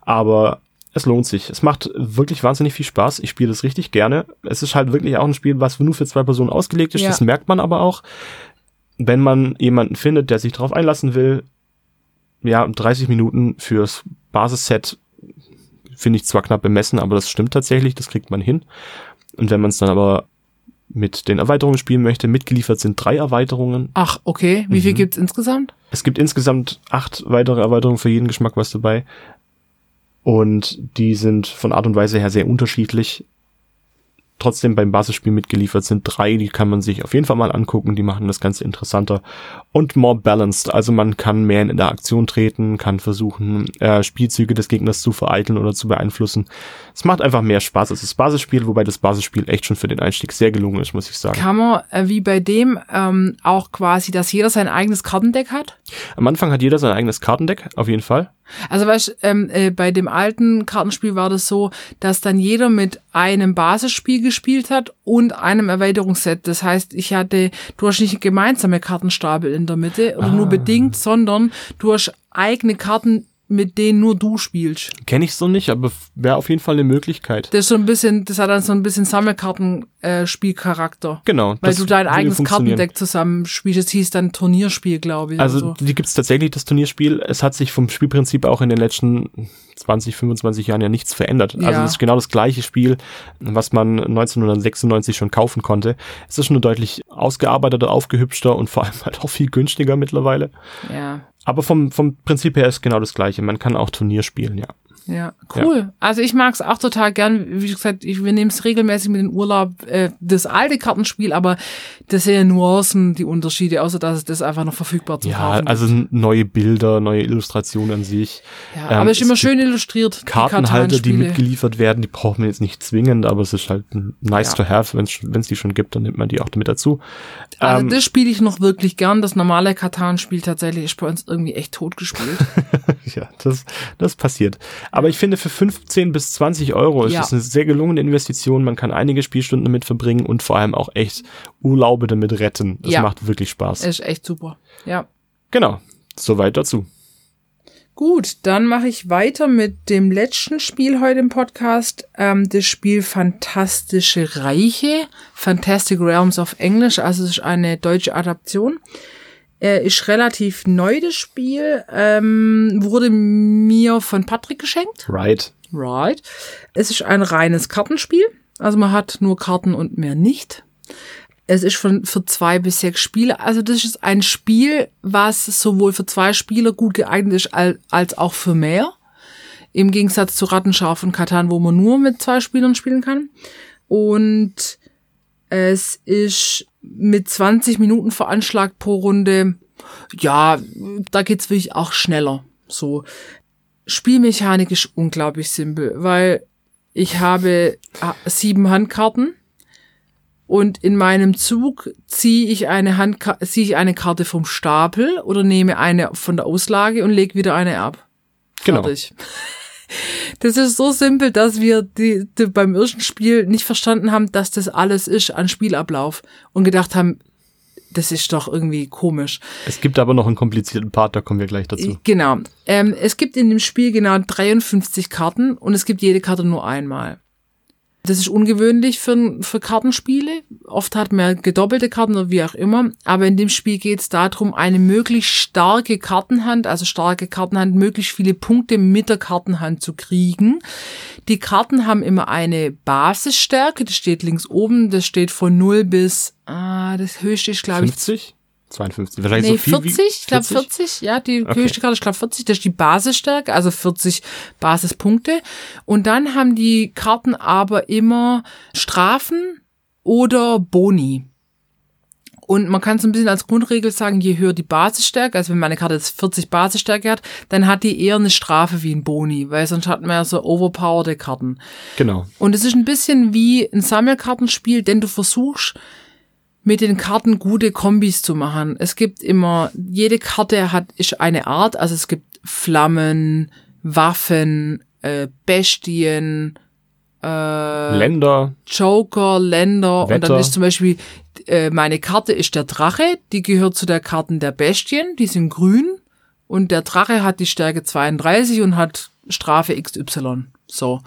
S1: Aber es lohnt sich. Es macht wirklich wahnsinnig viel Spaß. Ich spiele das richtig gerne. Es ist halt wirklich auch ein Spiel, was nur für zwei Personen ausgelegt ist.
S2: Ja.
S1: Das merkt man aber auch. Wenn man jemanden findet, der sich darauf einlassen will, ja, 30 Minuten fürs Basisset finde ich zwar knapp bemessen, aber das stimmt tatsächlich, das kriegt man hin. Und wenn man es dann aber mit den Erweiterungen spielen möchte, mitgeliefert sind drei Erweiterungen.
S2: Ach, okay. Wie viel
S1: Mhm.
S2: gibt's insgesamt?
S1: Es gibt insgesamt acht weitere Erweiterungen für jeden Geschmack was dabei. Und die sind von Art und Weise her sehr unterschiedlich. Trotzdem beim Basisspiel mitgeliefert sind drei, die kann man sich auf jeden Fall mal angucken, die machen das Ganze interessanter und more balanced. Also man kann mehr in Interaktion treten, kann versuchen, äh, Spielzüge des Gegners zu vereiteln oder zu beeinflussen. Es macht einfach mehr Spaß als das Basisspiel, wobei das Basisspiel echt schon für den Einstieg sehr gelungen ist, muss ich sagen.
S2: Kann man, äh, wie bei dem, ähm, auch quasi, dass jeder sein eigenes Kartendeck hat?
S1: Am Anfang hat jeder sein eigenes Kartendeck, auf jeden Fall.
S2: Also weißt, ähm, äh, bei dem alten Kartenspiel war das so, dass dann jeder mit einem Basisspiel gespielt hat und einem Erweiterungsset. Das heißt, ich hatte, du hast nicht gemeinsame Kartenstapel in der Mitte oder nur bedingt, sondern du hast eigene Karten, mit denen nur du spielst.
S1: Kenne ich so nicht, aber wäre auf jeden Fall eine Möglichkeit.
S2: Das ist so ein bisschen, das hat dann so ein bisschen Sammelkarten-Spielcharakter.
S1: Genau.
S2: Weil
S1: das
S2: du dein eigenes. Kartendeck zusammenspielst. Es hieß dann Turnierspiel, glaube ich.
S1: Also
S2: so.
S1: die gibt es tatsächlich, das Turnierspiel. Es hat sich vom Spielprinzip auch in den letzten 20, 25 Jahren ja nichts verändert. Also
S2: Ja.
S1: es ist genau das gleiche Spiel, was man 1996 schon kaufen konnte. Es ist nur deutlich ausgearbeiteter, aufgehübschter und vor allem halt auch viel günstiger mittlerweile.
S2: Ja.
S1: Aber vom, vom Prinzip her ist genau das gleiche. Man kann auch Turnier spielen, ja.
S2: Ja, cool. Also ich mag's auch total gern. Wie gesagt, ich, wir nehmen es regelmäßig mit in den Urlaub. Äh, das alte Kartenspiel, aber das sind ja Nuancen, die Unterschiede, außer dass es das einfach noch verfügbar zu
S1: Ja,
S2: kaufen
S1: also
S2: gibt.
S1: neue Bilder, neue Illustrationen an sich.
S2: Ja,
S1: ähm,
S2: aber es ist immer
S1: es
S2: schön illustriert. die
S1: Kartenhalter, die
S2: Katan-Spiele.
S1: mitgeliefert werden, die braucht man jetzt nicht zwingend, aber es ist halt nice
S2: Ja.
S1: to have. Wenn es die schon gibt, dann nimmt man die auch mit dazu.
S2: Also
S1: Ähm,
S2: das spiele ich noch wirklich gern. Das normale Katan-Spiel tatsächlich ist bei uns irgendwie echt tot gespielt.
S1: Ja, das, das passiert. Aber ich finde, für 15 bis 20 Euro ist
S2: Ja.
S1: das eine sehr gelungene Investition. Man kann einige Spielstunden damit verbringen und vor allem auch echt Urlaube damit retten. Das
S2: Ja.
S1: macht wirklich Spaß.
S2: ist echt super. Ja.
S1: genau. Soweit dazu.
S2: Gut, dann mache ich weiter mit dem letzten Spiel heute im Podcast. Ähm, das Spiel Fantastische Reiche, Fantastic Realms of English, also es ist eine deutsche Adaption. Äh, ist relativ neu, das Spiel. Ähm, wurde mir von Patrick geschenkt.
S1: Right.
S2: Right. Es ist ein reines Kartenspiel. Also man hat nur Karten und mehr nicht. Es ist von, für zwei bis sechs Spieler. Also das ist ein Spiel, was sowohl für zwei Spieler gut geeignet ist, als, als auch für mehr. Im Gegensatz zu Rattenscharf und Katan, wo man nur mit zwei Spielern spielen kann. Und es ist mit 20 Minuten veranschlagt pro Runde. Ja, da geht's wirklich auch schneller. So. Spielmechanik ist unglaublich simpel, weil ich habe äh, sieben Handkarten und in meinem Zug ziehe ich eine Handka ziehe ich eine Karte vom Stapel oder nehme eine von der Auslage und lege wieder eine ab.
S1: Genau.
S2: Das ist so simpel, dass wir die, die beim ersten Spiel nicht verstanden haben, dass das alles ist an Spielablauf und gedacht haben, das ist doch irgendwie komisch.
S1: Es gibt aber noch einen komplizierten Part, da kommen wir gleich dazu.
S2: Genau. Ähm, es gibt in dem Spiel genau 53 Karten und es gibt jede Karte nur einmal. Das ist ungewöhnlich für, für Kartenspiele. Oft hat man gedoppelte Karten oder wie auch immer. Aber in dem Spiel geht es darum, eine möglichst starke Kartenhand, also starke Kartenhand, möglichst viele Punkte mit der Kartenhand zu kriegen. Die Karten haben immer eine Basisstärke, das steht links oben, das steht von 0 bis, ah, das höchste ist, glaube ich,
S1: 50? 52. Wahrscheinlich
S2: Nee,
S1: so viel
S2: 40,
S1: wie
S2: ich glaube 40, ja, die
S1: Okay.
S2: höchste Karte ist glaube 40, das ist die Basisstärke, also 40 Basispunkte. Und dann haben die Karten aber immer Strafen oder Boni. Und man kann so ein bisschen als Grundregel sagen, je höher die Basisstärke, also wenn meine Karte jetzt 40 Basisstärke hat, dann hat die eher eine Strafe wie ein Boni, weil sonst hat man ja so overpowerte Karten.
S1: Genau.
S2: Und es ist ein bisschen wie ein Sammelkartenspiel, denn du versuchst mit den Karten gute Kombis zu machen. Es gibt immer, jede Karte hat, ist eine Art, also es gibt Flammen, Waffen, äh, Bestien, äh,
S1: Länder.
S2: Joker, Länder und
S1: Wetter.
S2: dann ist zum Beispiel äh, meine Karte ist der Drache, die gehört zu der Karten der Bestien, die sind grün und der Drache hat die Stärke 32 und hat Strafe XY. So.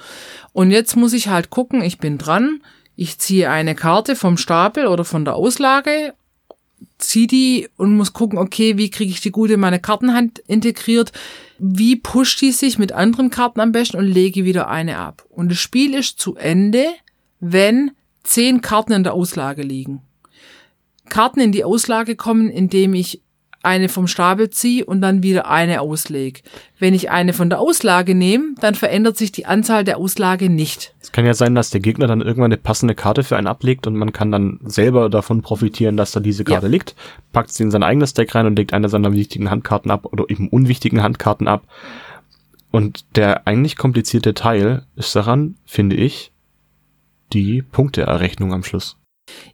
S2: Und jetzt muss ich halt gucken, ich bin dran, ich ziehe eine Karte vom Stapel oder von der Auslage, ziehe die und muss gucken, okay, wie kriege ich die gut in meine Kartenhand integriert, wie pusht die sich mit anderen Karten am besten und lege wieder eine ab. Und das Spiel ist zu Ende, wenn zehn Karten in der Auslage liegen. Karten in die Auslage kommen, indem ich eine vom Stapel ziehe und dann wieder eine auslege. Wenn ich eine von der Auslage nehme, dann verändert sich die Anzahl der Auslage nicht.
S1: Es kann ja sein, dass der Gegner dann irgendwann eine passende Karte für einen ablegt und man kann dann selber davon profitieren, dass da diese Karte
S2: Ja.
S1: liegt, packt sie in sein eigenes Deck rein und legt eine seiner wichtigen Handkarten ab oder eben unwichtigen Handkarten ab. Und der eigentlich komplizierte Teil ist daran, finde ich, die Punkteerrechnung am Schluss.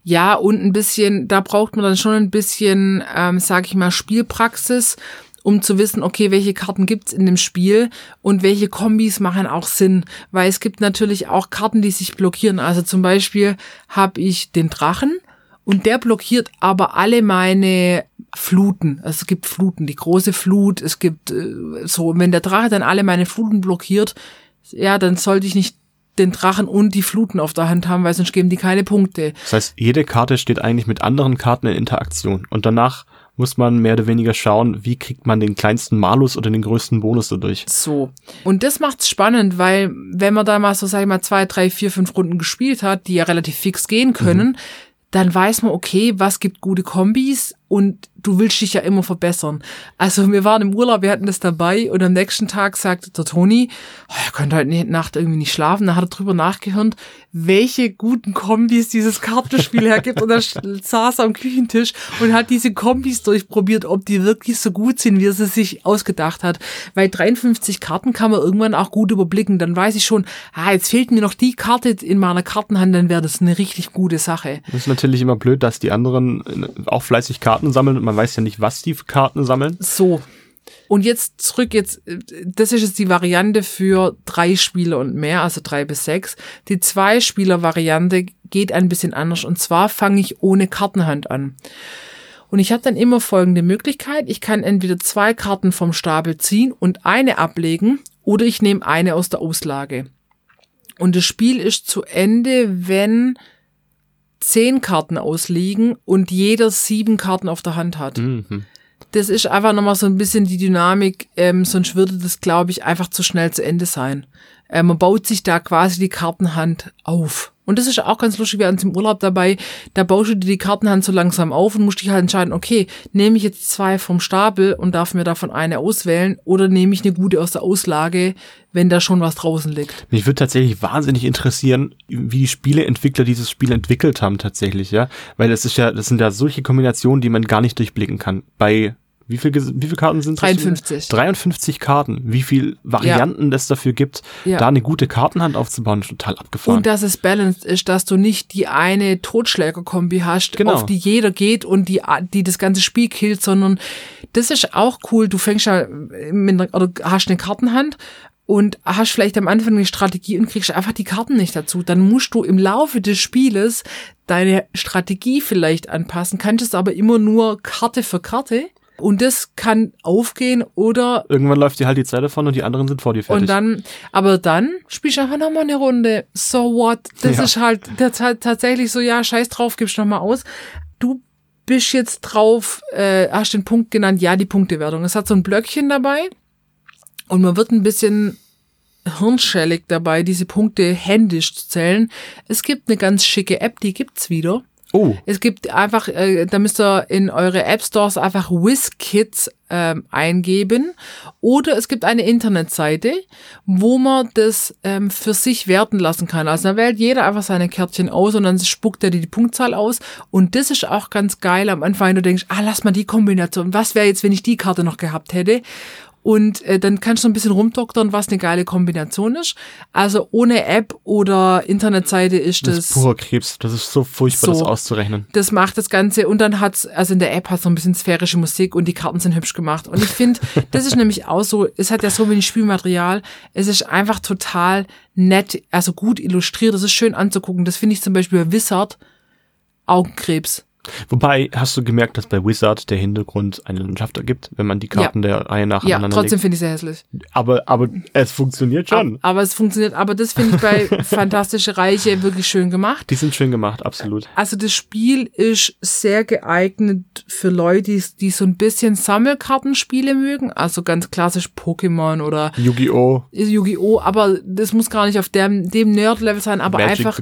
S2: Ja, und ein bisschen, da braucht man dann schon ein bisschen, ähm, sag ich mal, Spielpraxis, um zu wissen, okay, welche Karten gibt's in dem Spiel und welche Kombis machen auch Sinn. Weil es gibt natürlich auch Karten, die sich blockieren. Also zum Beispiel habe ich den Drachen und der blockiert aber alle meine Fluten. Also es gibt Fluten, die große Flut, es gibt äh, so, wenn der Drache dann alle meine Fluten blockiert, ja, dann sollte ich nicht den Drachen und die Fluten auf der Hand haben, weil sonst geben die keine Punkte.
S1: Das heißt, jede Karte steht eigentlich mit anderen Karten in Interaktion und danach muss man mehr oder weniger schauen, wie kriegt man den kleinsten Malus oder den größten Bonus dadurch.
S2: So. Und das macht's spannend, weil wenn man da mal so, sag ich mal, zwei, drei, vier, fünf Runden gespielt hat, die ja relativ fix gehen können, dann weiß man, okay, was gibt gute Kombis und du willst dich ja immer verbessern. Also wir waren im Urlaub, wir hatten das dabei und am nächsten Tag sagte der Toni, oh, er konnte heute Nacht irgendwie nicht schlafen. Da hat er drüber nachgehört, welche guten Kombis dieses Kartenspiel hergibt. Und er saß am Küchentisch und hat diese Kombis durchprobiert, ob die wirklich so gut sind, wie er sie sich ausgedacht hat. Weil 53 Karten kann man irgendwann auch gut überblicken. Dann weiß ich schon, ah, jetzt fehlt mir noch die Karte in meiner Kartenhand, dann wäre das eine richtig gute Sache.
S1: Das ist natürlich immer blöd, dass die anderen äh, auch fleißig Karten sammeln und man weiß ja nicht, was die Karten sammeln.
S2: So. Und jetzt zurück, jetzt, das ist jetzt die Variante für drei Spieler und mehr, also drei bis sechs. Die Zwei-Spieler-Variante geht ein bisschen anders. Und zwar fange ich ohne Kartenhand an. Und ich habe dann immer folgende Möglichkeit. Ich kann entweder zwei Karten vom Stapel ziehen und eine ablegen oder ich nehme eine aus der Auslage. Und das Spiel ist zu Ende, wenn zehn Karten ausliegen und jeder sieben Karten auf der Hand hat
S1: Mhm.
S2: das ist einfach nochmal so ein bisschen die Dynamik, ähm, sonst würde das, glaube ich, einfach zu schnell zu Ende sein. Äh, man baut sich da quasi die Kartenhand auf. Und das ist auch ganz lustig, wir hatten es im Urlaub dabei, da baust du dir die Kartenhand so langsam auf und musst dich halt entscheiden, okay, nehme ich jetzt zwei vom Stapel und darf mir davon eine auswählen oder nehme ich eine gute aus der Auslage, wenn da schon was draußen liegt.
S1: Mich würde tatsächlich wahnsinnig interessieren, wie die Spieleentwickler dieses Spiel entwickelt haben tatsächlich, ja, weil das ist ja, das sind ja solche Kombinationen, die man gar nicht durchblicken kann. Bei Wie viel, wie viele Karten sind das?
S2: 53.
S1: 53 Karten. Wie viel Varianten es dafür gibt,
S2: Ja.
S1: da eine gute Kartenhand aufzubauen, ist total abgefahren.
S2: Und dass es balanced ist, dass du nicht die eine Totschlägerkombi hast,
S1: Genau.
S2: auf die jeder geht und die, die das ganze Spiel killt, sondern das ist auch cool. Du fängst ja mit einer, oder hast eine Kartenhand und hast vielleicht am Anfang eine Strategie und kriegst einfach die Karten nicht dazu. Dann musst du im Laufe des Spieles deine Strategie vielleicht anpassen, kannst es aber immer nur Karte für Karte. Und das kann aufgehen oder
S1: Irgendwann läuft dir halt die Zeit davon und die anderen sind vor dir fertig.
S2: und dann, aber dann spielst du einfach nochmal eine Runde. So what? Das
S1: Ja.
S2: ist halt das halt tatsächlich so, ja, scheiß drauf, gibst nochmal aus. Du bist jetzt drauf, äh, hast den Punkt genannt, ja, die Punktewertung. Es hat so ein Blöckchen dabei und man wird ein bisschen hirnschellig dabei, diese Punkte händisch zu zählen. Es gibt eine ganz schicke App, die gibt's wieder.
S1: Oh,
S2: Es gibt einfach, äh, da müsst ihr in eure App Stores einfach WizKids ähm, eingeben. Oder es gibt eine Internetseite, wo man das ähm, für sich werten lassen kann. Also da wählt jeder einfach seine Kärtchen aus und dann spuckt er die Punktzahl aus. Und das ist auch ganz geil am Anfang, wenn du denkst, ah, lass mal die Kombination. Was wäre jetzt, wenn ich die Karte noch gehabt hätte? Und äh, dann kannst du ein bisschen rumdoktern, was eine geile Kombination ist. Also ohne App oder Internetseite ist
S1: das
S2: das
S1: ist purer Krebs. Das ist so furchtbar,
S2: So.
S1: das auszurechnen.
S2: das macht das Ganze und dann hat's, also in der App hat's noch ein bisschen sphärische Musik und die Karten sind hübsch gemacht. Und ich finde, das ist nämlich auch so, es hat ja so wenig Spielmaterial, es ist einfach total nett, also gut illustriert, das ist schön anzugucken. Das finde ich zum Beispiel bei Wizard Augenkrebs.
S1: Wobei, hast du gemerkt, dass bei Wizard der Hintergrund eine Landschaft ergibt, wenn man die Karten der Reihe nach
S2: Ja,
S1: aneinander
S2: trotzdem finde ich sehr hässlich.
S1: Aber, aber es funktioniert schon.
S2: Aber es funktioniert, aber das finde ich bei Fantastische Reiche wirklich schön gemacht.
S1: Die sind schön gemacht, absolut.
S2: Also das Spiel ist sehr geeignet für Leute, die, die so ein bisschen Sammelkartenspiele mögen. Also ganz klassisch Pokémon oder
S1: Yu-Gi-Oh!
S2: Yu-Gi-Oh! Aber das muss gar nicht auf dem, dem Nerd-Level sein, aber
S1: Magic
S2: einfach,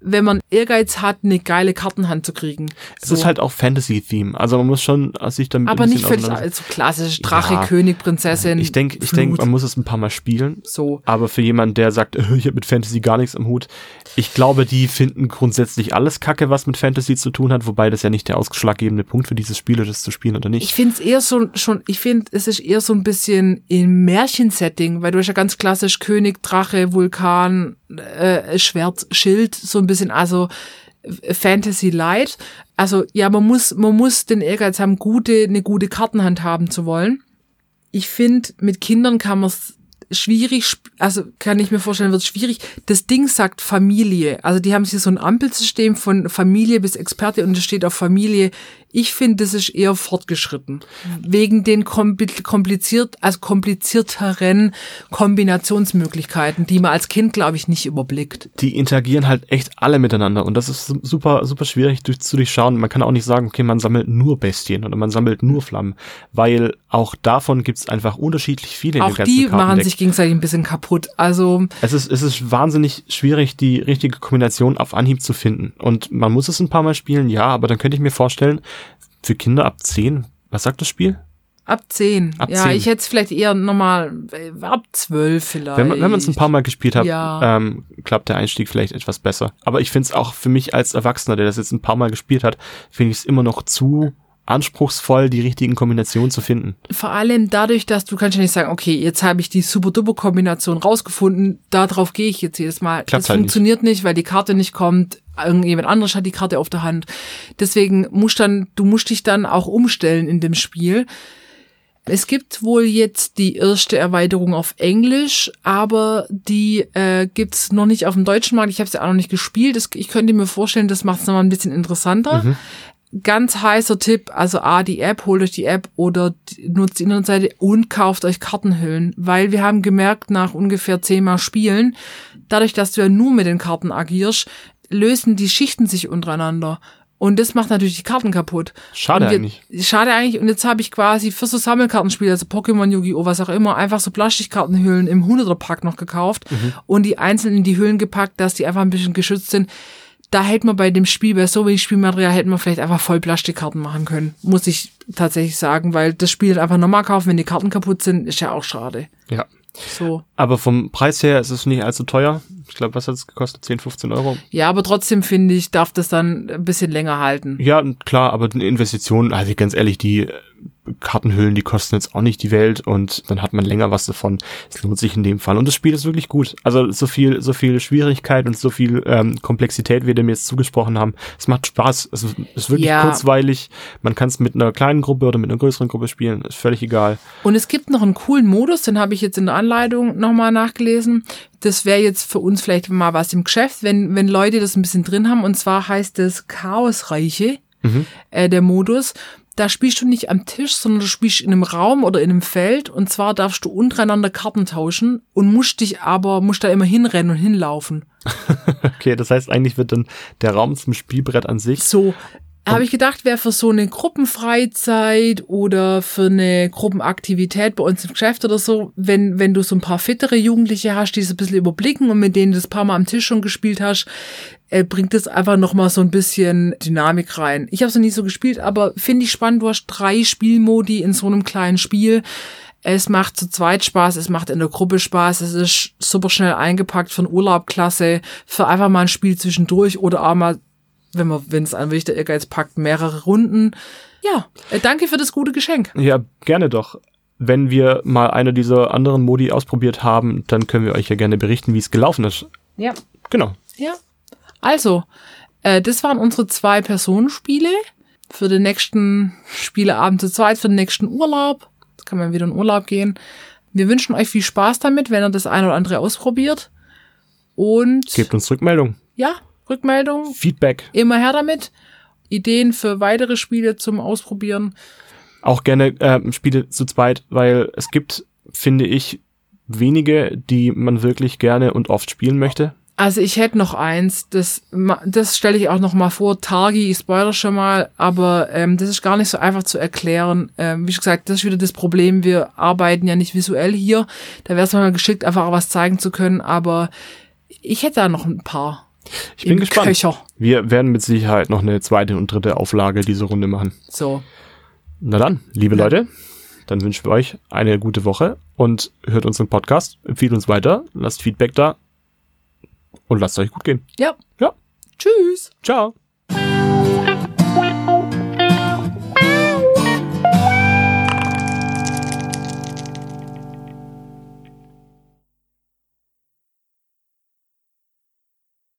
S2: wenn man Ehrgeiz hat, eine geile Kartenhand zu kriegen.
S1: Es
S2: So.
S1: ist halt auch Fantasy-Theme. Also man muss schon sich damit
S2: aber
S1: ein
S2: nicht völlig
S1: auseinandersetzen.
S2: so klassisch Drache,
S1: Ja.
S2: König, Prinzessin.
S1: Ich denke, ich
S2: Flut.
S1: denk, man muss es ein paar Mal spielen.
S2: so.
S1: Aber für jemanden, der sagt, äh, ich habe mit Fantasy gar nichts am Hut, ich glaube, die finden grundsätzlich alles Kacke, was mit Fantasy zu tun hat, wobei das ja nicht der ausschlaggebende Punkt für dieses Spiel ist, das zu spielen oder nicht.
S2: Ich finde es eher so schon, ich finde, es ist eher so ein bisschen im Märchensetting, weil du hast ja ganz klassisch König, Drache, Vulkan, äh, Schwert, Schild, so ein bisschen, also Fantasy Light. Also ja, man muss, man muss den Ehrgeiz haben, gute, eine gute Kartenhand haben zu wollen. Ich finde, mit Kindern kann man es schwierig, also kann ich mir vorstellen, wird schwierig. Das Ding sagt Familie. Also die haben hier so ein Ampelsystem von Familie bis Experte und es steht auf Familie. Ich finde, das ist eher fortgeschritten. Wegen den kompli- kompliziert, also komplizierteren Kombinationsmöglichkeiten, die man als Kind, glaube ich, nicht überblickt.
S1: die interagieren halt echt alle miteinander und das ist super, super schwierig durch, zu durchschauen. Man kann auch nicht sagen, okay, man sammelt nur Bestien oder man sammelt nur Flammen, weil auch davon gibt's einfach unterschiedlich viele in
S2: Auch
S1: dem ganzen
S2: die machen sich gegenseitig ein bisschen kaputt. Also
S1: Es ist, es ist wahnsinnig schwierig, die richtige Kombination auf Anhieb zu finden. Und man muss es ein paar Mal spielen, ja, aber dann könnte ich mir vorstellen, für Kinder ab 10, was sagt das Spiel?
S2: ab zehn.
S1: Ab
S2: ja,
S1: 10.
S2: ich hätte es vielleicht eher nochmal äh, ab zwölf vielleicht.
S1: Wenn man wenn man es ein paar Mal gespielt hat,
S2: Ja.
S1: ähm, klappt der Einstieg vielleicht etwas besser. Aber ich finde es auch für mich als Erwachsener, der das jetzt ein paar Mal gespielt hat, finde ich es immer noch zu anspruchsvoll, die richtigen Kombinationen zu finden.
S2: vor allem dadurch, dass du kannst ja nicht sagen, okay, jetzt habe ich die Super-Duper-Kombination rausgefunden, darauf gehe ich jetzt jedes Mal.
S1: Klappt
S2: das
S1: halt
S2: funktioniert nicht. weil die Karte nicht kommt, irgendjemand anderes hat die Karte auf der Hand. Deswegen musst dann, du musst dich dann auch umstellen in dem Spiel. Es gibt wohl jetzt die erste Erweiterung auf Englisch, aber die äh, gibt's noch nicht auf dem deutschen Markt. Ich habe sie auch noch nicht gespielt. Das, ich könnte mir vorstellen, das macht es nochmal ein bisschen interessanter. Ganz heißer Tipp, also A, die App, holt euch die App oder nutzt die Internetseite und kauft euch Kartenhüllen, weil wir haben gemerkt, nach ungefähr zehnmal Spielen, dadurch, dass du ja nur mit den Karten agierst, lösen die Schichten sich untereinander. Und das macht natürlich die Karten kaputt.
S1: Schade
S2: wir,
S1: eigentlich.
S2: Schade eigentlich. Und jetzt habe ich quasi für so Sammelkartenspiele, also Pokémon, Yu-Gi-Oh!, was auch immer, einfach so Plastikkartenhüllen im 100er-Pack noch gekauft
S1: Mhm.
S2: und die einzeln in die Hüllen gepackt, dass die einfach ein bisschen geschützt sind. Da hätte man bei dem Spiel, bei so wenig Spielmaterial, hätte man vielleicht einfach voll Plastikkarten machen können. Muss ich tatsächlich sagen, weil das Spiel einfach normal kaufen, wenn die Karten kaputt sind, ist ja auch schade.
S1: Ja.
S2: So.
S1: Aber vom Preis her ist es nicht allzu teuer. Ich glaube, was hat es gekostet? 10, 15 Euro?
S2: Ja, aber trotzdem finde ich, darf das dann ein bisschen länger halten.
S1: Ja, klar, aber eine Investition, also ganz ehrlich, die Kartenhüllen, die kosten jetzt auch nicht die Welt und dann hat man länger was davon. Es lohnt sich in dem Fall. Und das Spiel ist wirklich gut. Also so viel, so viel Schwierigkeit und so viel ähm, Komplexität, wie wir mir jetzt zugesprochen haben. Es macht Spaß. Es ist wirklich
S2: Ja.
S1: kurzweilig. Man kann es mit einer kleinen Gruppe oder mit einer größeren Gruppe spielen. Ist völlig egal.
S2: Und es gibt noch einen coolen Modus, den habe ich jetzt in der Anleitung nochmal nachgelesen. Das wäre jetzt für uns vielleicht mal was im Geschäft, wenn, wenn Leute das ein bisschen drin haben. Und zwar heißt es Chaosreiche, äh, der Modus. Da spielst du nicht am Tisch, sondern du spielst in einem Raum oder in einem Feld. Und zwar darfst du untereinander Karten tauschen und musst dich aber, musst da immer hinrennen und hinlaufen.
S1: Okay, das heißt, eigentlich wird dann der Raum zum Spielbrett an sich.
S2: So, habe ich gedacht, wäre für so eine Gruppenfreizeit oder für eine Gruppenaktivität bei uns im Geschäft oder so, wenn, wenn du so ein paar fittere Jugendliche hast, die so ein bisschen überblicken und mit denen du das paar Mal am Tisch schon gespielt hast, äh, bringt das einfach nochmal so ein bisschen Dynamik rein. Ich habe es noch nie so gespielt, aber finde ich spannend, du hast drei Spielmodi in so einem kleinen Spiel. Es macht zu zweit Spaß, es macht in der Gruppe Spaß, es ist super schnell eingepackt für einen Urlaub klasse, für einfach mal ein Spiel zwischendurch oder auch mal, wenn man, wenn es ein wirklich der Ehrgeiz packt, mehrere Runden. Ja, äh, danke für das gute Geschenk.
S1: Ja, gerne doch. Wenn wir mal eine dieser anderen Modi ausprobiert haben, dann können wir euch ja gerne berichten, wie es gelaufen ist.
S2: Ja.
S1: Genau.
S2: Ja. Also, äh, das waren unsere zwei Personenspiele für den nächsten Spieleabend zu zweit, für den nächsten Urlaub. Jetzt kann man wieder in Urlaub gehen. Wir wünschen euch viel Spaß damit, wenn ihr das eine oder andere ausprobiert. Und
S1: Gebt uns Rückmeldung,
S2: ja, Rückmeldung,
S1: Feedback.
S2: immer her damit. Ideen für weitere Spiele zum Ausprobieren.
S1: Auch gerne äh, Spiele zu zweit, weil es gibt, finde ich, wenige, die man wirklich gerne und oft spielen möchte.
S2: Also ich hätte noch eins, das, das stelle ich auch noch mal vor. Targi, ich spoiler schon mal, aber ähm, das ist gar nicht so einfach zu erklären. Ähm, wie gesagt, das ist wieder das Problem. Wir arbeiten ja nicht visuell hier. Da wäre es mal geschickt, einfach auch was zeigen zu können. Aber ich hätte da noch ein paar.
S1: Ich bin gespannt.
S2: Köcher.
S1: Wir werden mit Sicherheit noch eine zweite und dritte Auflage diese Runde machen.
S2: So.
S1: Na dann, liebe
S2: Ja.
S1: Leute, dann wünschen wir euch eine gute Woche und hört unseren Podcast, empfiehlt uns weiter, lasst Feedback da und lasst euch gut gehen.
S2: Ja.
S1: Ja.
S2: Tschüss.
S1: Ciao.